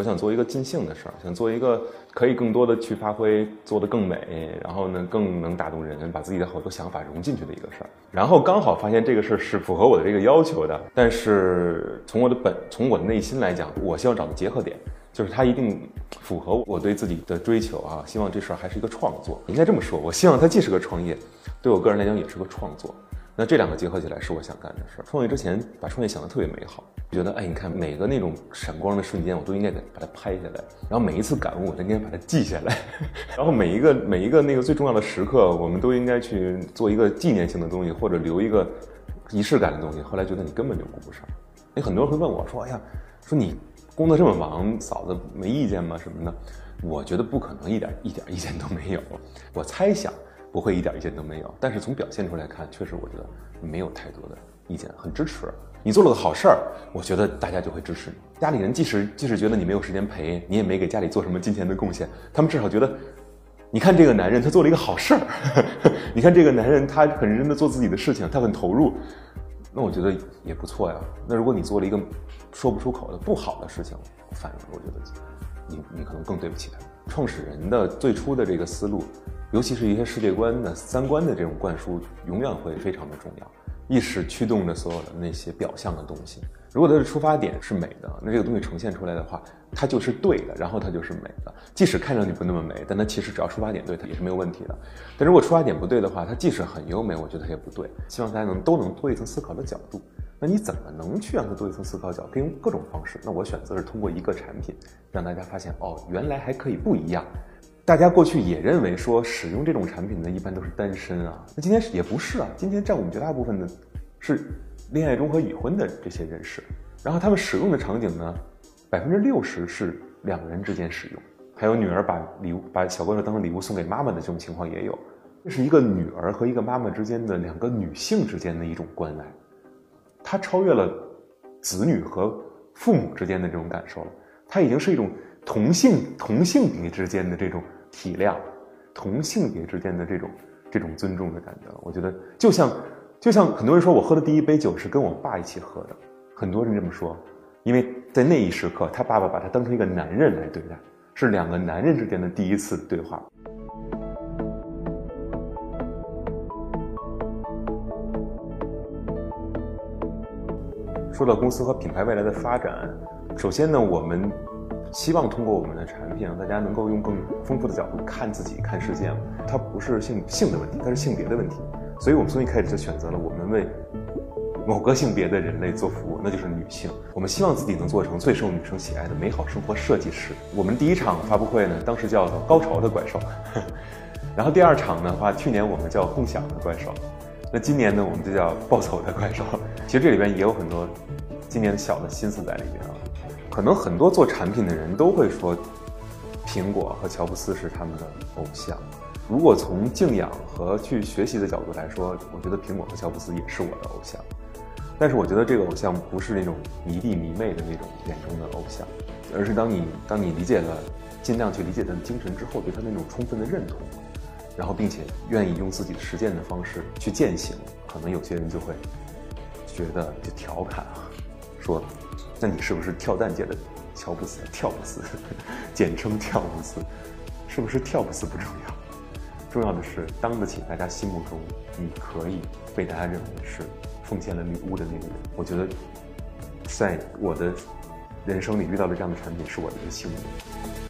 我想做一个尽兴的事儿，想做一个可以更多的去发挥，做得更美，然后呢更能打动人，把自己的好多想法融进去的一个事儿。然后刚好发现这个事儿是符合我的这个要求的，但是从我的本，从我的内心来讲，我希望找的结合点就是它一定符合我对自己的追求啊。希望这事儿还是一个创作，应该这么说。我希望它既是个创业，对我个人来讲也是个创作。那这两个结合起来是我想干的事儿。创业之前把创业想得特别美好，觉得哎，你看每个那种闪光的瞬间，我都应该给把它拍下来，然后每一次感悟我都应该把它记下来，然后每一个每一个那个最重要的时刻，我们都应该去做一个纪念性的东西，或者留一个仪式感的东西。后来觉得你根本就顾不上。哎，很多人会问我说，哎呀，说你工作这么忙，嫂子没意见吗？什么的？我觉得不可能一点一点意见都没有。我猜想。不会一点意见都没有，但是从表现出来看，确实我觉得没有太多的意见，很支持你做了个好事儿，我觉得大家就会支持你。家里人即使即使觉得你没有时间陪，你也没给家里做什么金钱的贡献，他们至少觉得，你看这个男人他做了一个好事儿，你看这个男人他很认真的做自己的事情，他很投入，那我觉得也不错呀。那如果你做了一个说不出口的不好的事情，反而我觉得你你可能更对不起他。创始人的最初的这个思路。尤其是一些世界观的、三观的这种灌输，永远会非常的重要。意识驱动着所有的那些表象的东西。如果它的出发点是美的，那这个东西呈现出来的话，它就是对的，然后它就是美的。即使看上去不那么美，但它其实只要出发点对，它也是没有问题的。但如果出发点不对的话，它即使很优美，我觉得它也不对。希望大家能都能多一层思考的角度。那你怎么能去让它多一层思考角？可以用各种方式。那我选择是通过一个产品，让大家发现哦，原来还可以不一样。大家过去也认为说使用这种产品的一般都是单身啊，那今天也不是啊，今天占我们绝大部分的是恋爱中和已婚的这些人士，然后他们使用的场景呢，百分之六十是两人之间使用，还有女儿把礼物把小怪兽当成礼物送给妈妈的这种情况也有，这是一个女儿和一个妈妈之间的两个女性之间的一种关爱，它超越了子女和父母之间的这种感受了，它已经是一种同性同性别之间的这种。体谅，同性别之间的这种这种尊重的感觉，我觉得就像就像很多人说我喝的第一杯酒是跟我爸一起喝的，很多人这么说，因为在那一时刻，他爸爸把他当成一个男人来对待，是两个男人之间的第一次对话。说到公司和品牌未来的发展，首先呢，我们。希望通过我们的产品，让大家能够用更丰富的角度看自己、看世界。它不是性性的问题，它是性别的问题。所以我们从一开始就选择了我们为某个性别的人类做服务，那就是女性。我们希望自己能做成最受女生喜爱的美好生活设计师。我们第一场发布会呢，当时叫做“高潮的怪兽”，然后第二场的话，去年我们叫“共享的怪兽”，那今年呢，我们就叫“暴走的怪兽”。其实这里边也有很多今年小的心思在里边啊。可能很多做产品的人都会说，苹果和乔布斯是他们的偶像。如果从敬仰和去学习的角度来说，我觉得苹果和乔布斯也是我的偶像。但是我觉得这个偶像不是那种迷弟迷妹的那种眼中的偶像，而是当你当你理解了，尽量去理解他的精神之后，对他那种充分的认同，然后并且愿意用自己实践的方式去践行，可能有些人就会觉得就调侃，说。那你是不是跳蛋界的乔布斯？跳布斯，简称跳布斯，是不是跳布斯不重要？重要的是当得起大家心目中你可以被大家认为是奉献了礼物的那个人。我觉得，在我的人生里遇到了这样的产品，是我的一个幸运。